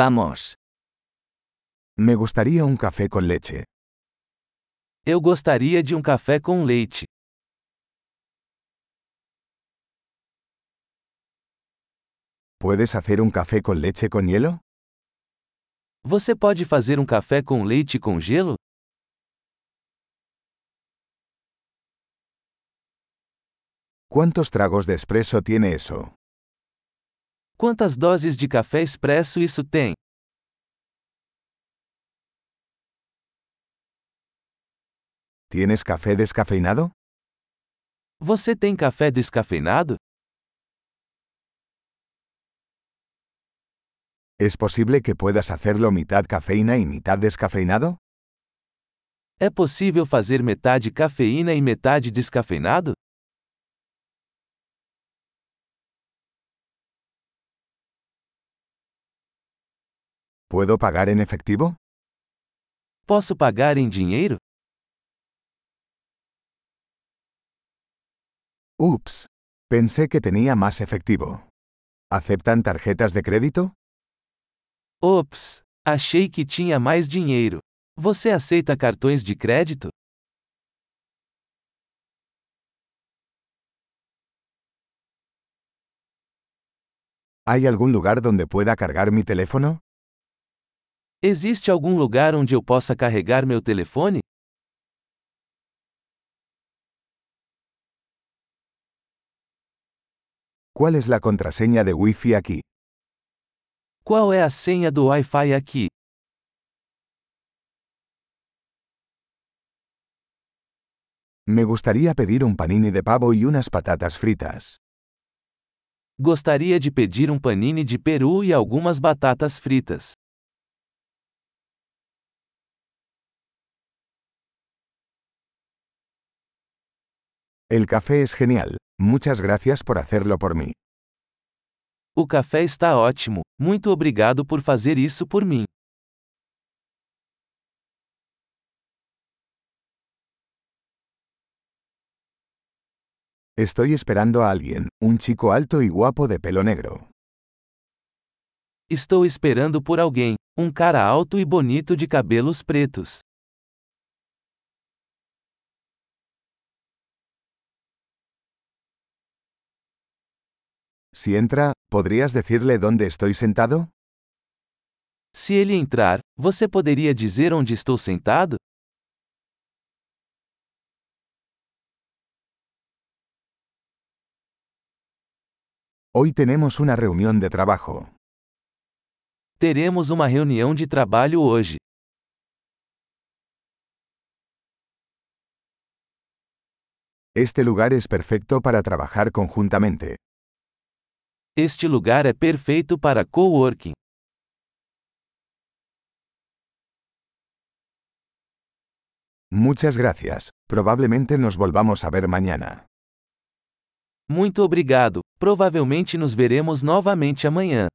Vamos. Me gustaría un café con leche. Eu gostaria de um café com leite. ¿Puedes hacer un café con leche con hielo? Você pode fazer um café com leite com gelo? ¿Cuántos tragos de espresso tiene eso? Quantas doses de café expresso isso tem? ¿Tienes café descafeinado? Você tem café descafeinado? ¿Es posible que puedas hacerlo mitad cafeína y mitad descafeinado? É possível fazer metade cafeína e metade descafeinado? ¿Puedo pagar en efectivo? Posso pagar em dinheiro? Ups. Pensé que tenía más efectivo. ¿Aceptan tarjetas de crédito? Ops! Achei que tinha mais dinheiro. Você aceita cartões de crédito? ¿Hay algún lugar donde pueda cargar mi teléfono? Existe algum lugar onde eu possa carregar meu telefone? ¿Cuál es la contraseña de Wi-Fi aquí? Qual é a senha do Wi-Fi aqui? Me gustaría pedir un panini de pavo y unas patatas fritas. Gostaria de pedir um panini de peru e algumas batatas fritas. El café es genial. Muchas gracias por hacerlo por mí. O café está ótimo. Muito obrigado por fazer isso por mim. Estoy esperando a alguien, un chico alto y guapo de pelo negro. Estou esperando por alguém, um cara alto e bonito de cabelos pretos. Si entra, ¿podrías decirle dónde estoy sentado? Se ele entrar, você poderia dizer onde estou sentado? Hoy tenemos una reunión de trabajo. Teremos uma reunião de trabalho hoje. Este lugar es perfecto para trabajar conjuntamente. Este lugar é perfeito para coworking. Muchas gracias. Probablemente nos volvamos a ver mañana. Muito obrigado. Provavelmente nos veremos novamente amanhã.